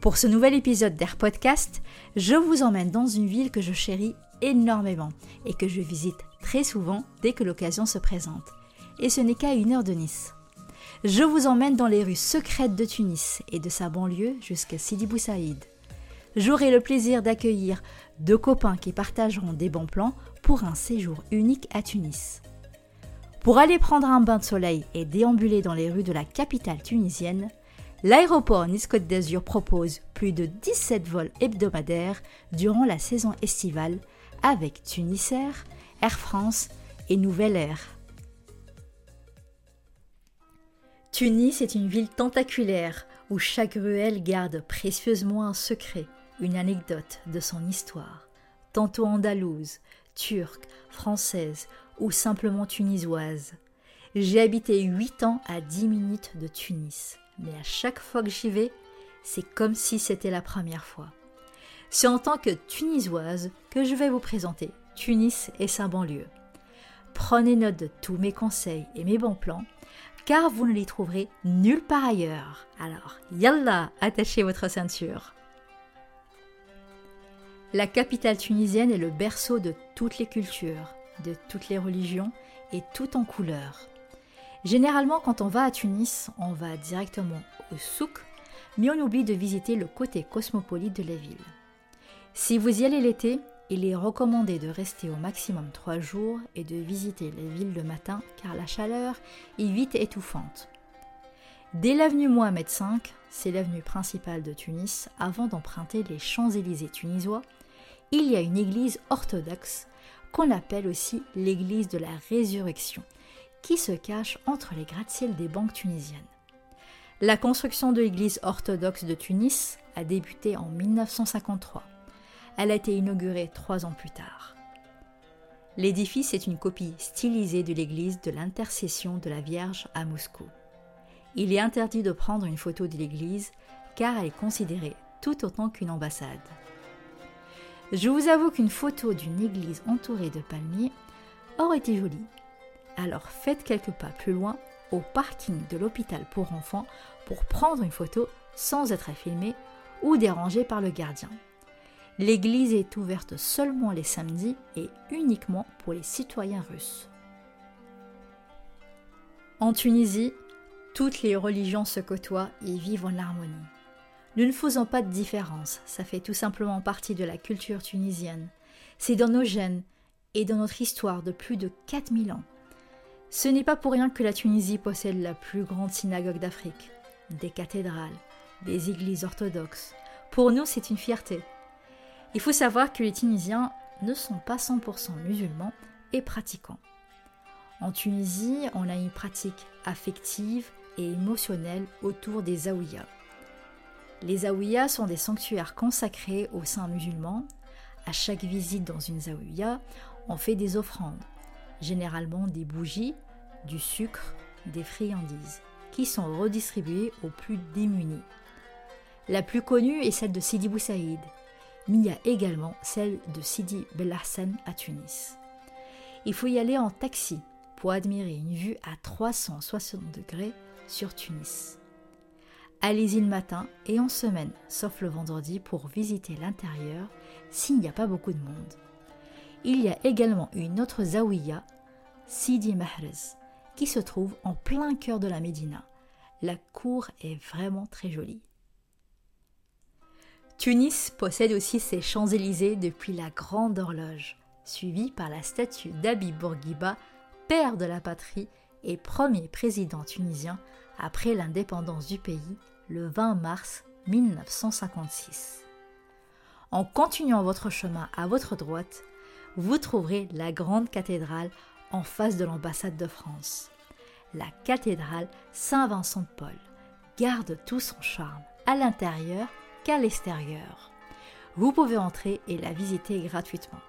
Pour ce nouvel épisode d'Air Podcast, je vous emmène dans une ville que je chéris énormément et que je visite très souvent dès que l'occasion se présente. Et ce n'est qu'à une heure de Nice. Je vous emmène dans les rues secrètes de Tunis et de sa banlieue jusqu'à Sidi Bou Saïd. J'aurai le plaisir d'accueillir deux copains qui partageront des bons plans pour un séjour unique à Tunis. Pour aller prendre un bain de soleil et déambuler dans les rues de la capitale tunisienne, L'aéroport Nice-Côte d'Azur propose plus de 17 vols hebdomadaires durant la saison estivale avec Tunisair, Air France et Nouvelle Air. Tunis est une ville tentaculaire où chaque ruelle garde précieusement un secret, une anecdote de son histoire, tantôt andalouse, turque, française ou simplement tunisoise. J'ai habité 8 ans à 10 minutes de Tunis mais à chaque fois que j'y vais, c'est comme si c'était la première fois. C'est en tant que tunisoise que je vais vous présenter Tunis et sa banlieue. Prenez note de tous mes conseils et mes bons plans, car vous ne les trouverez nulle part ailleurs. Alors, yallah, attachez votre ceinture. La capitale tunisienne est le berceau de toutes les cultures, de toutes les religions et tout en couleurs. Généralement, quand on va à Tunis, on va directement au souk, mais on oublie de visiter le côté cosmopolite de la ville. Si vous y allez l'été, il est recommandé de rester au maximum trois jours et de visiter la ville le matin car la chaleur est vite étouffante. Dès l'avenue Mohamed V, c'est l'avenue principale de Tunis, avant d'emprunter les Champs-Élysées tunisois, il y a une église orthodoxe qu'on appelle aussi l'église de la résurrection, qui se cache entre les gratte-ciels des banques tunisiennes. La construction de l'église orthodoxe de Tunis a débuté en 1953. Elle a été inaugurée trois ans plus tard. L'édifice est une copie stylisée de l'église de l'Intercession de la Vierge à Moscou. Il est interdit de prendre une photo de l'église car elle est considérée tout autant qu'une ambassade. Je vous avoue qu'une photo d'une église entourée de palmiers aurait été jolie, alors faites quelques pas plus loin au parking de l'hôpital pour enfants pour prendre une photo sans être filmé ou dérangé par le gardien. L'église est ouverte seulement les samedis et uniquement pour les citoyens russes. En Tunisie, toutes les religions se côtoient et vivent en harmonie. Nous ne faisons pas de différence, ça fait tout simplement partie de la culture tunisienne. C'est dans nos gènes et dans notre histoire de plus de 4000 ans. Ce n'est pas pour rien que la Tunisie possède la plus grande synagogue d'Afrique, des cathédrales, des églises orthodoxes. Pour nous, c'est une fierté. Il faut savoir que les Tunisiens ne sont pas 100% musulmans et pratiquants. En Tunisie, on a une pratique affective et émotionnelle autour des zaouïas. Les zaouïas sont des sanctuaires consacrés aux saints musulmans. À chaque visite dans une zaouïa, on fait des offrandes généralement des bougies, du sucre, des friandises, qui sont redistribuées aux plus démunis. La plus connue est celle de Sidi Bou Saïd, mais il y a également celle de Sidi Belhassan à Tunis. Il faut y aller en taxi pour admirer une vue à 360 degrés sur Tunis. Allez-y le matin et en semaine, sauf le vendredi, pour visiter l'intérieur s'il n'y a pas beaucoup de monde il y a également une autre zawiya, Sidi Mahrez, qui se trouve en plein cœur de la Médina. La cour est vraiment très jolie. Tunis possède aussi ses Champs-Élysées depuis la Grande Horloge, suivie par la statue d'Abi Bourguiba, père de la patrie et premier président tunisien après l'indépendance du pays le 20 mars 1956. En continuant votre chemin à votre droite, vous trouverez la grande cathédrale en face de l'ambassade de France. La cathédrale Saint-Vincent de Paul garde tout son charme à l'intérieur qu'à l'extérieur. Vous pouvez entrer et la visiter gratuitement.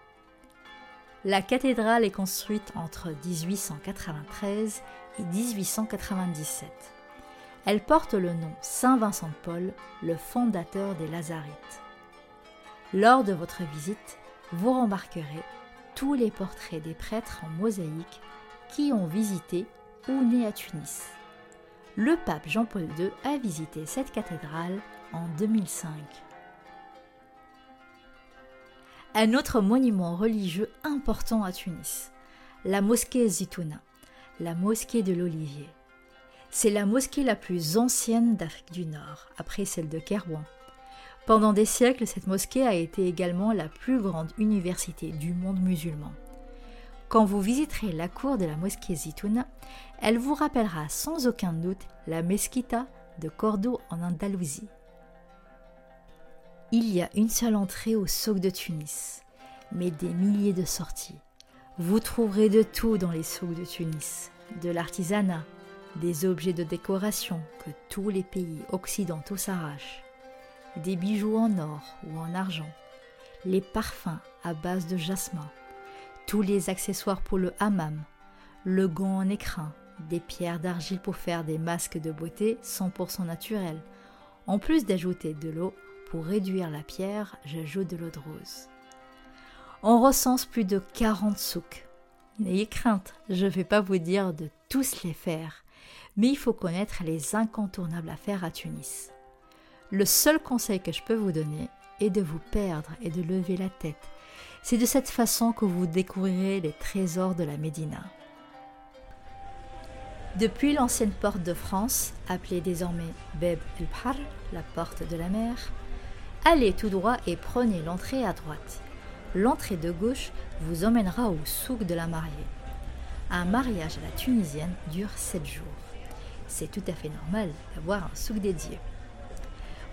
La cathédrale est construite entre 1893 et 1897. Elle porte le nom Saint Vincent de Paul, le fondateur des Lazarites. Lors de votre visite, vous remarquerez tous les portraits des prêtres en mosaïque qui ont visité ou né à Tunis. Le pape Jean-Paul II a visité cette cathédrale en 2005. Un autre monument religieux important à Tunis, la mosquée Zitouna, la mosquée de l'Olivier. C'est la mosquée la plus ancienne d'Afrique du Nord, après celle de Kerouan. Pendant des siècles, cette mosquée a été également la plus grande université du monde musulman. Quand vous visiterez la cour de la mosquée Zitouna, elle vous rappellera sans aucun doute la mesquita de Cordoue en Andalousie. Il y a une seule entrée au souk de Tunis, mais des milliers de sorties. Vous trouverez de tout dans les souks de Tunis, de l'artisanat, des objets de décoration que tous les pays occidentaux s'arrachent, des bijoux en or ou en argent, les parfums à base de jasmin, tous les accessoires pour le hammam, le gant en écrin, des pierres d'argile pour faire des masques de beauté 100% naturels. En plus d'ajouter de l'eau, pour réduire la pierre, j'ajoute de l'eau de rose. On recense plus de 40 souks. N'ayez crainte, je ne vais pas vous dire de tous les faire, mais il faut connaître les incontournables à faire à Tunis. Le seul conseil que je peux vous donner est de vous perdre et de lever la tête. C'est de cette façon que vous découvrirez les trésors de la Médina. Depuis l'ancienne porte de France, appelée désormais Beb el-Bahar, la porte de la mer, allez tout droit et prenez l'entrée à droite. L'entrée de gauche vous emmènera au souk de la mariée. Un mariage à la tunisienne dure 7 jours. C'est tout à fait normal d'avoir un souk dédié.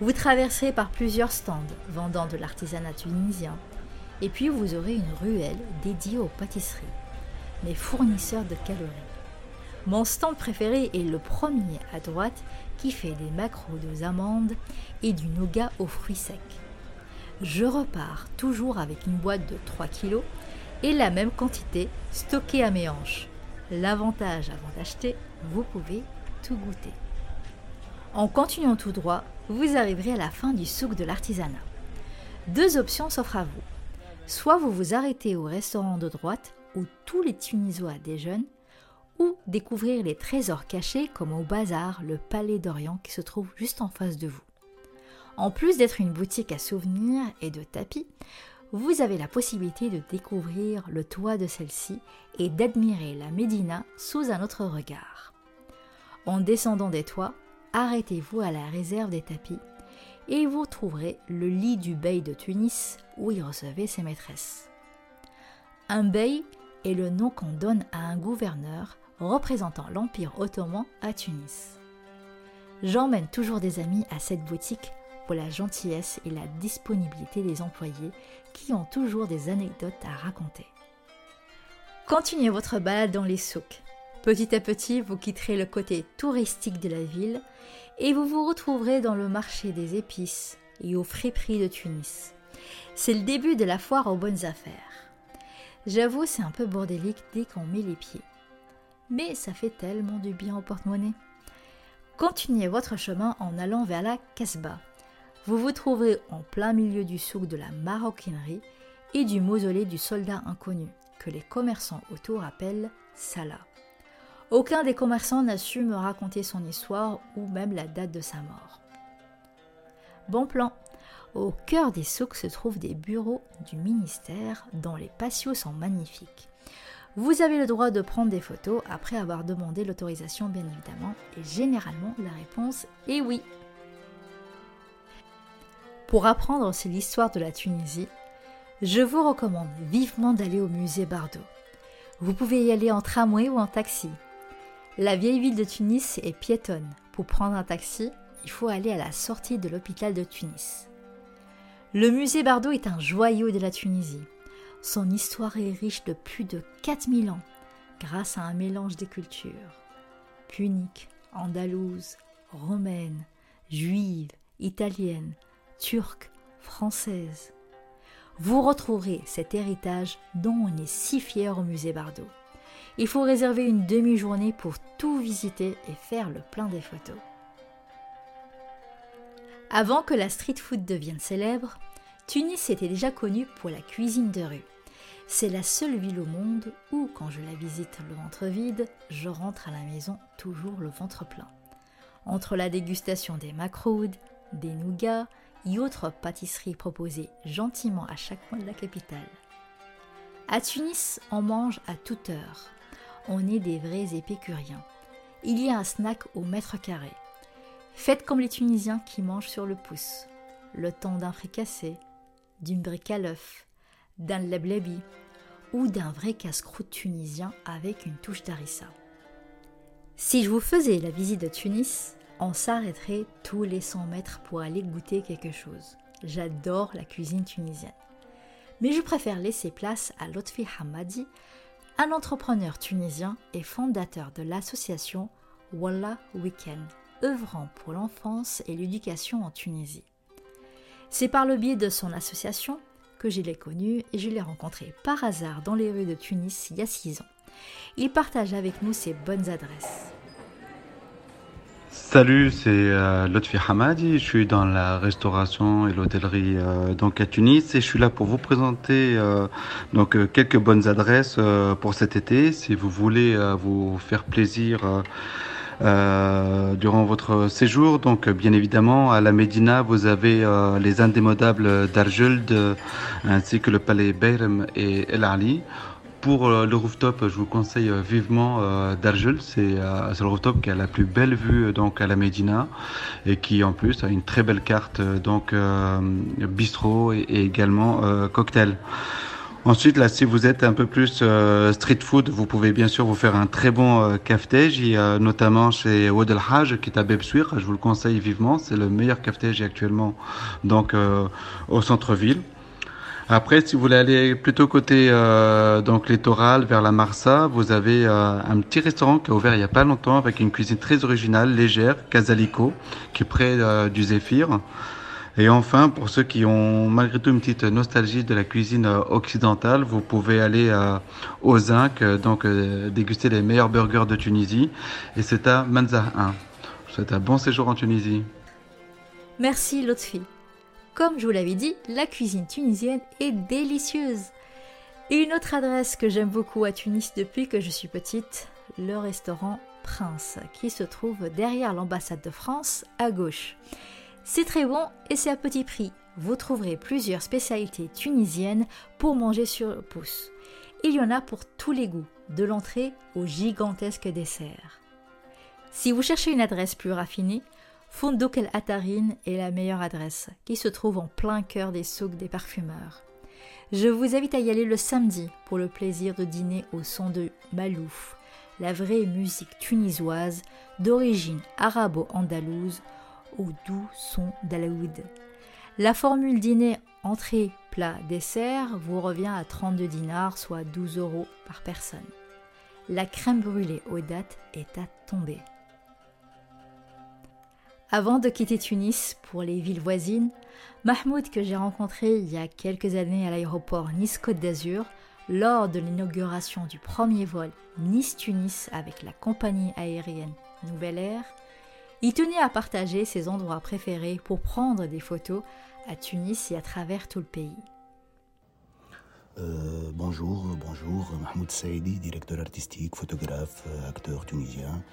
Vous traverserez par plusieurs stands vendant de l'artisanat tunisien, et puis vous aurez une ruelle dédiée aux pâtisseries, les fournisseurs de calories. Mon stand préféré est le premier à droite qui fait des macros aux amandes et du nougat aux fruits secs. Je repars toujours avec une boîte de 3 kg et la même quantité stockée à mes hanches. L'avantage avant d'acheter, vous pouvez tout goûter. En continuant tout droit, vous arriverez à la fin du souk de l'artisanat. Deux options s'offrent à vous. Soit vous vous arrêtez au restaurant de droite où tous les Tunisois déjeunent, ou découvrir les trésors cachés comme au bazar le Palais d'Orient qui se trouve juste en face de vous. En plus d'être une boutique à souvenirs et de tapis, vous avez la possibilité de découvrir le toit de celle-ci et d'admirer la Médina sous un autre regard. En descendant des toits, arrêtez-vous à la réserve des tapis et vous trouverez le lit du bey de Tunis où il recevait ses maîtresses. Un bey est le nom qu'on donne à un gouverneur représentant l'Empire ottoman à Tunis. J'emmène toujours des amis à cette boutique pour la gentillesse et la disponibilité des employés qui ont toujours des anecdotes à raconter. Continuez votre balade dans les souks. Petit à petit, vous quitterez le côté touristique de la ville et vous vous retrouverez dans le marché des épices et aux friperies de Tunis. C'est le début de la foire aux bonnes affaires. J'avoue, c'est un peu bordélique dès qu'on met les pieds. Mais ça fait tellement du bien au porte-monnaie. Continuez votre chemin en allant vers la Casbah. Vous vous trouverez en plein milieu du souk de la maroquinerie et du mausolée du soldat inconnu, que les commerçants autour appellent Salah. Aucun des commerçants n'a su me raconter son histoire ou même la date de sa mort. Bon plan. Au cœur des souks se trouvent des bureaux du ministère dont les patios sont magnifiques. Vous avez le droit de prendre des photos après avoir demandé l'autorisation bien évidemment et généralement la réponse est oui. Pour apprendre sur l'histoire de la Tunisie, je vous recommande vivement d'aller au musée Bardot. Vous pouvez y aller en tramway ou en taxi. La vieille ville de Tunis est piétonne. Pour prendre un taxi, il faut aller à la sortie de l'hôpital de Tunis. Le musée Bardot est un joyau de la Tunisie. Son histoire est riche de plus de 4000 ans grâce à un mélange des cultures. Punique, andalouse, romaine, juive, italienne, turque, française, vous retrouverez cet héritage dont on est si fier au musée Bardot. Il faut réserver une demi-journée pour tout visiter et faire le plein des photos. Avant que la street food devienne célèbre, Tunis était déjà connue pour la cuisine de rue. C'est la seule ville au monde où, quand je la visite le ventre vide, je rentre à la maison toujours le ventre plein. Entre la dégustation des macroudes, des nougats et autres pâtisseries proposées gentiment à chaque coin de la capitale. À Tunis, on mange à toute heure. On est des vrais épicuriens. Il y a un snack au mètre carré. Faites comme les Tunisiens qui mangent sur le pouce. Le temps d'un fricassé, d'une brique à l'œuf, d'un leblebi ou d'un vrai casse-croûte tunisien avec une touche d'harissa. Si je vous faisais la visite de Tunis, on s'arrêterait tous les 100 mètres pour aller goûter quelque chose. J'adore la cuisine tunisienne. Mais je préfère laisser place à Lotfi Hamadi, un entrepreneur tunisien et fondateur de l'association Wallah Weekend, œuvrant pour l'enfance et l'éducation en Tunisie. C'est par le biais de son association que je l'ai connu et je l'ai rencontré par hasard dans les rues de Tunis il y a six ans. Il partage avec nous ses bonnes adresses. Salut, c'est euh, Lotfi Hamadi. Je suis dans la restauration et l'hôtellerie euh, donc à Tunis et je suis là pour vous présenter euh, donc quelques bonnes adresses pour cet été. Si vous voulez vous faire plaisir durant votre séjour, donc bien évidemment à la Médina, vous avez les indémodables d'Arjuld ainsi que le palais Beyrem et El Ali. Pour euh, le rooftop, je vous conseille euh, vivement euh, Darjul. C'est le rooftop qui a la plus belle vue donc à la Médina et qui en plus a une très belle carte donc bistrot et, également cocktail. Ensuite, là, si vous êtes un peu plus street food, vous pouvez bien sûr vous faire un très bon euh, notamment chez Wad El Haj, qui est à Bebsouir. Je vous le conseille vivement. C'est le meilleur cafetage actuellement donc au centre-ville. Après, si vous voulez aller plutôt côté euh, donc littoral vers la Marsa, vous avez euh, un petit restaurant qui a ouvert il y a pas longtemps avec une cuisine très originale, légère, Casalico, qui est près euh, du Zéphyr. Et enfin, pour ceux qui ont malgré tout une petite nostalgie de la cuisine euh, occidentale, vous pouvez aller au Zinc, donc déguster les meilleurs burgers de Tunisie. Et c'est à Manzah 1. C'est un bon séjour en Tunisie. Merci Lotfi. Comme je vous l'avais dit, la cuisine tunisienne est délicieuse. Et une autre adresse que j'aime beaucoup à Tunis depuis que je suis petite, le restaurant Prince, qui se trouve derrière l'ambassade de France à gauche. C'est très bon et c'est à petit prix. Vous trouverez plusieurs spécialités tunisiennes pour manger sur le pouce. Il y en a pour tous les goûts, de l'entrée au gigantesque dessert. Si vous cherchez une adresse plus raffinée, Fondouk El Atarin est la meilleure adresse, qui se trouve en plein cœur des souks des parfumeurs. Je vous invite à y aller le samedi pour le plaisir de dîner au son de Malouf, la vraie musique tunisoise d'origine arabo-andalouse au doux son d'Alaoud. La formule dîner entrée, plat, dessert vous revient à 32 dinars, soit 12 euros par personne. La crème brûlée aux dates est à tomber. Avant de quitter Tunis pour les villes voisines, Mahmoud, que j'ai rencontré il y a quelques années à l'aéroport Nice-Côte d'Azur, lors de l'inauguration du premier vol Nice-Tunis avec la compagnie aérienne Nouvelle Air, il tenait à partager ses endroits préférés pour prendre des photos à Tunis et à travers tout le pays. Euh, bonjour, bonjour, Mahmoud Saïdi, directeur artistique, photographe, euh, acteur tunisien.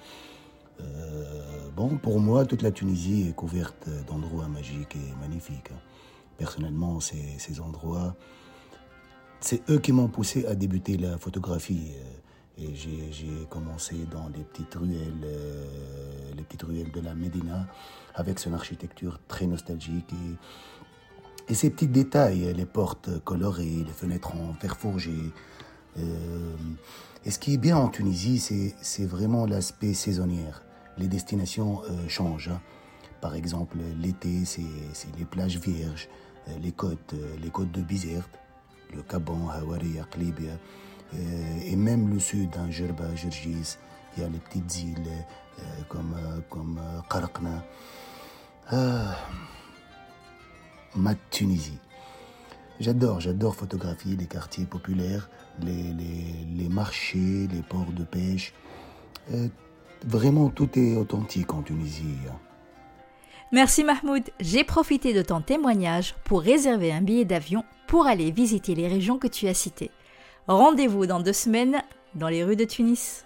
Euh, bon, pour moi, toute la Tunisie est couverte d'endroits magiques et magnifiques. Personnellement, ces, ces endroits, c'est eux qui m'ont poussé à débuter la photographie. Euh, et j'ai commencé dans les petites ruelles, euh, les petites ruelles de la Médina, avec son architecture très nostalgique et, et ces petits détails, les portes colorées, les fenêtres en fer forgé. Et ce qui est bien en Tunisie, c'est vraiment l'aspect saisonnière. Les destinations euh, changent. Hein. Par exemple, l'été, c'est les plages vierges, euh, les côtes, euh, les côtes de Bizerte, le Kaban, Hawari, Aklibia, et même le sud, hein, Jerba, Jergis. Il y a les petites îles comme, comme Ah, ma Tunisie. J'adore, j'adore photographier les quartiers populaires, les, les, marchés, les ports de pêche. Euh, vraiment, tout est authentique en Tunisie. Hein. Merci Mahmoud. J'ai profité de ton témoignage pour réserver un billet d'avion pour aller visiter les régions que tu as citées. Rendez-vous dans deux semaines dans les rues de Tunis.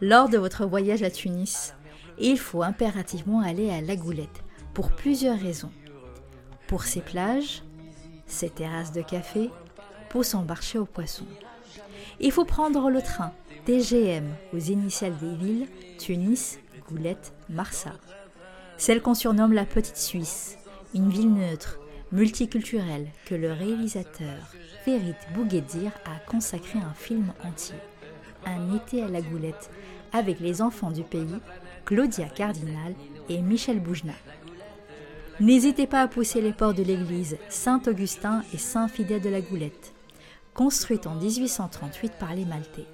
Lors de votre voyage à Tunis, il faut impérativement aller à La Goulette pour plusieurs raisons. Pour ses plages, ses terrasses de café, pour s'embarcher aux poissons. Il faut prendre le train TGM aux initiales des villes Tunis, Goulette, Marsa. Celle qu'on surnomme la Petite Suisse, une ville neutre, multiculturelle que le réalisateur Ferit Bouguedir a consacré un film entier. Un été à la Goulette avec les enfants du pays, Claudia Cardinal et Michel Boujna. N'hésitez pas à pousser les portes de l'église Saint-Augustin et Saint-Fidèle de la Goulette, construite en 1838 par les Maltais.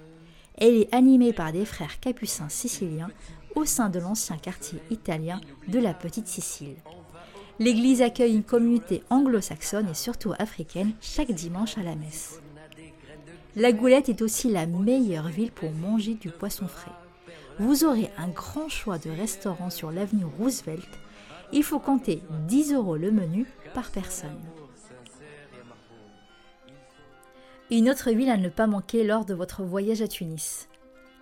Elle est animée par des frères capucins siciliens au sein de l'ancien quartier italien de la Petite Sicile. L'église accueille une communauté anglo-saxonne et surtout africaine chaque dimanche à la messe. La Goulette est aussi la meilleure ville pour manger du poisson frais. Vous aurez un grand choix de restaurants sur l'avenue Roosevelt. Il faut compter 10 euros le menu par personne. Une autre ville à ne pas manquer lors de votre voyage à Tunis.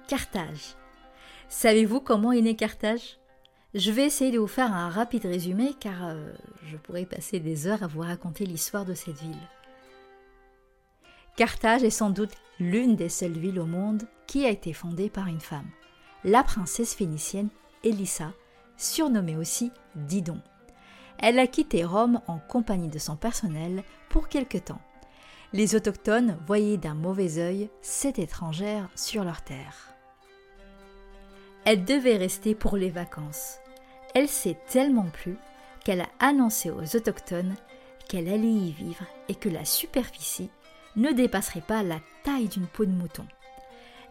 Carthage. Savez-vous comment est né Carthage? Je vais essayer de vous faire un rapide résumé car euh, je pourrais passer des heures à vous raconter l'histoire de cette ville. Carthage est sans doute l'une des seules villes au monde qui a été fondée par une femme, la princesse phénicienne Elissa, surnommée aussi Didon. Elle a quitté Rome en compagnie de son personnel pour quelque temps. Les autochtones voyaient d'un mauvais œil cette étrangère sur leur terre. Elle devait rester pour les vacances. Elle s'est tellement plu qu'elle a annoncé aux autochtones qu'elle allait y vivre et que la superficie ne dépasserait pas la taille d'une peau de mouton.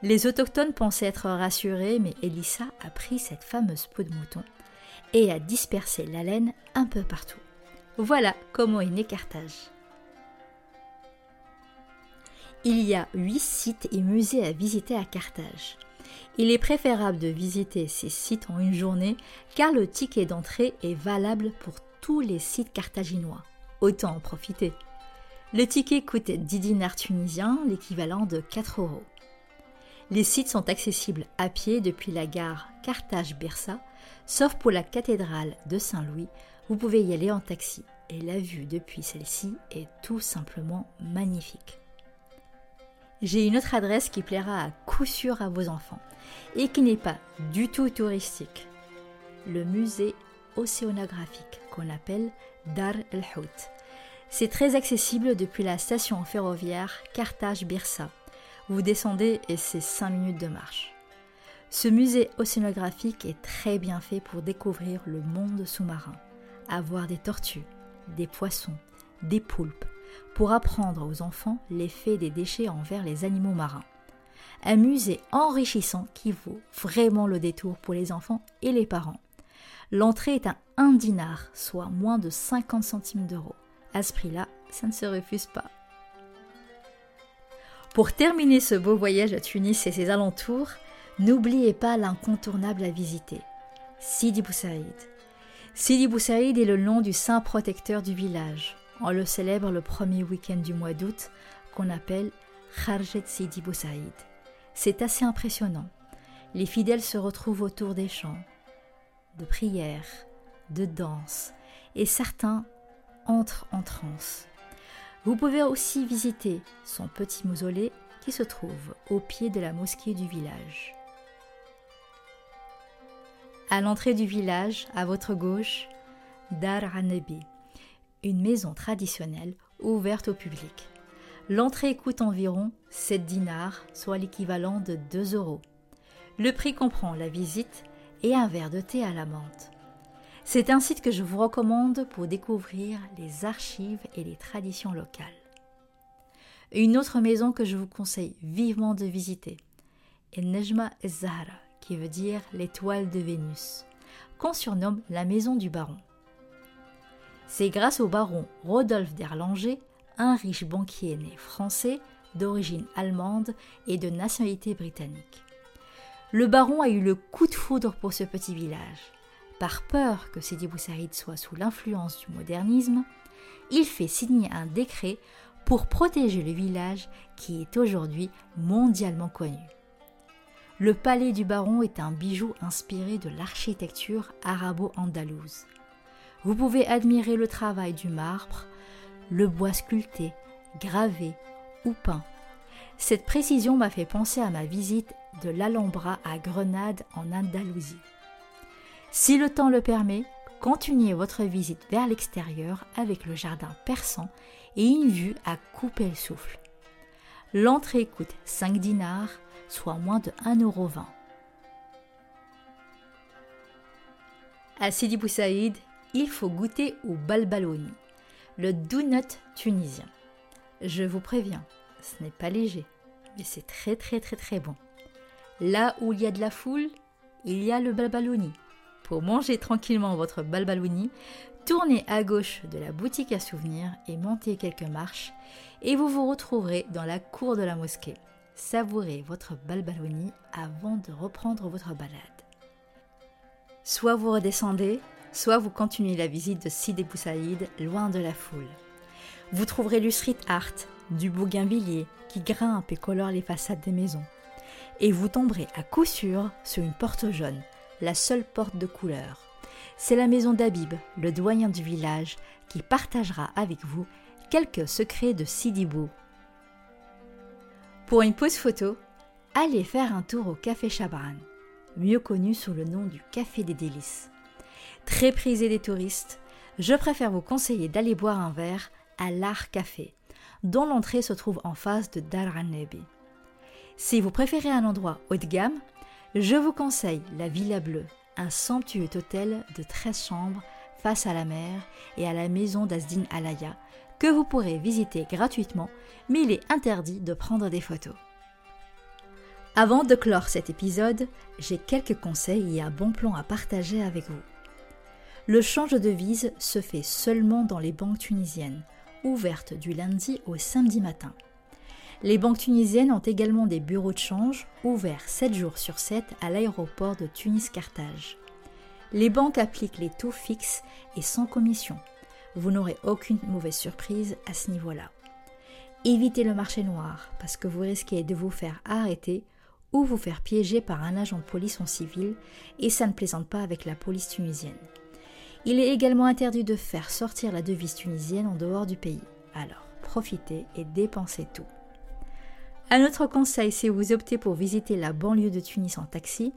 Les autochtones pensaient être rassurés, mais Elissa a pris cette fameuse peau de mouton et a dispersé la laine un peu partout. Voilà comment est né Carthage. Il y a huit sites et musées à visiter à Carthage. Il est préférable de visiter ces sites en une journée car le ticket d'entrée est valable pour tous les sites carthaginois. Autant en profiter. Le ticket coûte 10 dinars tunisiens, l'équivalent de 4 euros. Les sites sont accessibles à pied depuis la gare Carthage-Birsa, sauf pour la cathédrale de Saint-Louis, vous pouvez y aller en taxi et la vue depuis celle-ci est tout simplement magnifique. J'ai une autre adresse qui plaira à coup sûr à vos enfants et qui n'est pas du tout touristique. Le musée océanographique qu'on appelle Dar el Hout. C'est très accessible depuis la station ferroviaire Carthage-Birsa. Vous descendez et c'est 5 minutes de marche. Ce musée océanographique est très bien fait pour découvrir le monde sous-marin, avoir des tortues, des poissons, des poulpes, pour apprendre aux enfants l'effet des déchets envers les animaux marins. Un musée enrichissant qui vaut vraiment le détour pour les enfants et les parents. L'entrée est à 1 dinar, soit moins de 50 centimes d'euros. À ce prix-là, ça ne se refuse pas. Pour terminer ce beau voyage à Tunis et ses alentours, n'oubliez pas l'incontournable à visiter, Sidi Bou Saïd. Sidi Bou Saïd est le nom du saint protecteur du village. On le célèbre le premier week-end du mois d'août, qu'on appelle Kharjet Sidi Bou Saïd. C'est assez impressionnant. Les fidèles se retrouvent autour des chants, de prières, de danses, et certains entrent en transe. Vous pouvez aussi visiter son petit mausolée qui se trouve au pied de la mosquée du village. À l'entrée du village, à votre gauche, Dar Hanebi, une maison traditionnelle ouverte au public. L'entrée coûte environ 7 dinars, soit l'équivalent de 2 euros. Le prix comprend la visite et un verre de thé à la menthe. C'est un site que je vous recommande pour découvrir les archives et les traditions locales. Une autre maison que je vous conseille vivement de visiter est Nejma Zahra, qui veut dire l'étoile de Vénus, qu'on surnomme la maison du baron. C'est grâce au baron Rodolphe d'Erlanger, un riche banquier né français, d'origine allemande et de nationalité britannique. Le baron a eu le coup de foudre pour ce petit village. Par peur que Sidi Bou Saïd soit sous l'influence du modernisme, il fait signer un décret pour protéger le village qui est aujourd'hui mondialement connu. Le palais du baron est un bijou inspiré de l'architecture arabo-andalouse. Vous pouvez admirer le travail du marbre, le bois sculpté, gravé ou peint. Cette précision m'a fait penser à ma visite de l'Alhambra à Grenade en Andalousie. Si le temps le permet, continuez votre visite vers l'extérieur avec le jardin persan et une vue à couper le souffle. L'entrée coûte 5 dinars, soit moins de 1,20€. À Sidi Bou Saïd, il faut goûter au balbaloni, le donut tunisien. Je vous préviens, ce n'est pas léger, mais c'est très très très très bon. Là où il y a de la foule, il y a le balbaloni. Pour manger tranquillement votre balbaloni, tournez à gauche de la boutique à souvenirs et montez quelques marches et vous vous retrouverez dans la cour de la mosquée. Savourez votre balbaloni avant de reprendre votre balade. Soit vous redescendez, soit vous continuez la visite de Sidi Boussaïd loin de la foule. Vous trouverez du art, du bougainvillier qui grimpe et colore les façades des maisons. Et vous tomberez à coup sûr sur une porte jaune, la seule porte de couleur. C'est la maison d'Abib, le doyen du village, qui partagera avec vous quelques secrets de Sidibou. Pour une pause photo, allez faire un tour au Café Chabran, mieux connu sous le nom du Café des Délices. Très prisé des touristes, je préfère vous conseiller d'aller boire un verre à l'Art Café, dont l'entrée se trouve en face de Dar Nebi. Si vous préférez un endroit haut de gamme, je vous conseille la Villa Bleue, un somptueux hôtel de 13 chambres face à la mer et à la maison d'Asdin Alaya, que vous pourrez visiter gratuitement, mais il est interdit de prendre des photos. Avant de clore cet épisode, j'ai quelques conseils et un bon plan à partager avec vous. Le change de devise se fait seulement dans les banques tunisiennes, ouvertes du lundi au samedi matin. Les banques tunisiennes ont également des bureaux de change ouverts 7 jours sur 7 à l'aéroport de Tunis-Carthage. Les banques appliquent les taux fixes et sans commission. Vous n'aurez aucune mauvaise surprise à ce niveau-là. Évitez le marché noir parce que vous risquez de vous faire arrêter ou vous faire piéger par un agent de police en civil et ça ne plaisante pas avec la police tunisienne. Il est également interdit de faire sortir la devise tunisienne en dehors du pays. Alors profitez et dépensez tout. Un autre conseil, si vous optez pour visiter la banlieue de Tunis en taxi,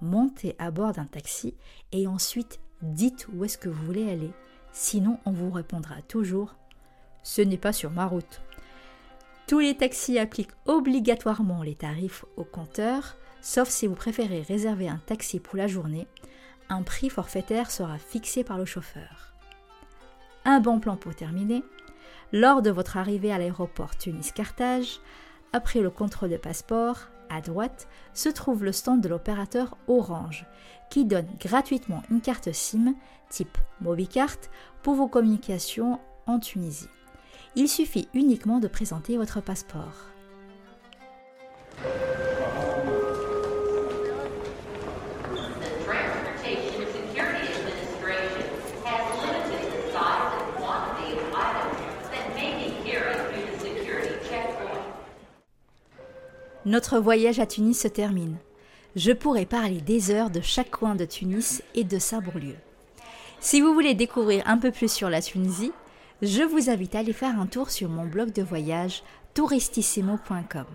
montez à bord d'un taxi et ensuite dites où est-ce que vous voulez aller. Sinon, on vous répondra toujours Ce n'est pas sur ma route. Tous les taxis appliquent obligatoirement les tarifs au compteur, sauf si vous préférez réserver un taxi pour la journée. Un prix forfaitaire sera fixé par le chauffeur. Un bon plan pour terminer. Lors de votre arrivée à l'aéroport Tunis-Carthage, après le contrôle de passeport, à droite se trouve le stand de l'opérateur Orange, qui donne gratuitement une carte SIM type Movicart pour vos communications en Tunisie. Il suffit uniquement de présenter votre passeport. Notre voyage à Tunis se termine. Je pourrais parler des heures de chaque coin de Tunis et de sa banlieue. Si vous voulez découvrir un peu plus sur la Tunisie, je vous invite à aller faire un tour sur mon blog de voyage touristissimo.com.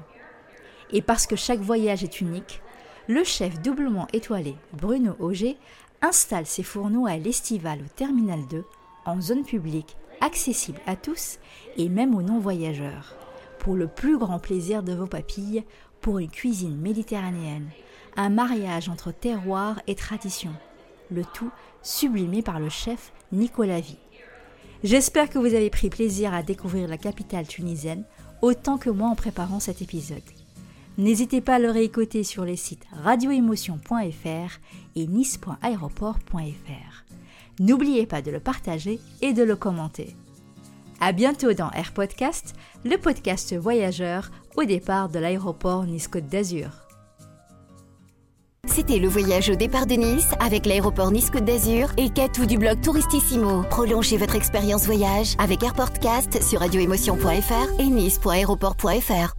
Et parce que chaque voyage est unique, le chef doublement étoilé Bruno Auger installe ses fourneaux à l'Estival au Terminal 2, en zone publique, accessible à tous et même aux non-voyageurs pour le plus grand plaisir de vos papilles, pour une cuisine méditerranéenne, un mariage entre terroir et tradition, le tout sublimé par le chef Nicolas Vie. J'espère que vous avez pris plaisir à découvrir la capitale tunisienne autant que moi en préparant cet épisode. N'hésitez pas à le réécouter sur les sites radioémotion.fr et nice.aéroport.fr. N'oubliez pas de le partager et de le commenter. À bientôt dans Air Podcast, le podcast voyageur au départ de l'aéroport Nice-Côte d'Azur. C'était le voyage au départ de Nice avec l'aéroport Nice-Côte d'Azur et Catou du blog Touristissimo. Prolongez votre expérience voyage avec AirPortcast sur radioémotion.fr et nice.aéroport.fr.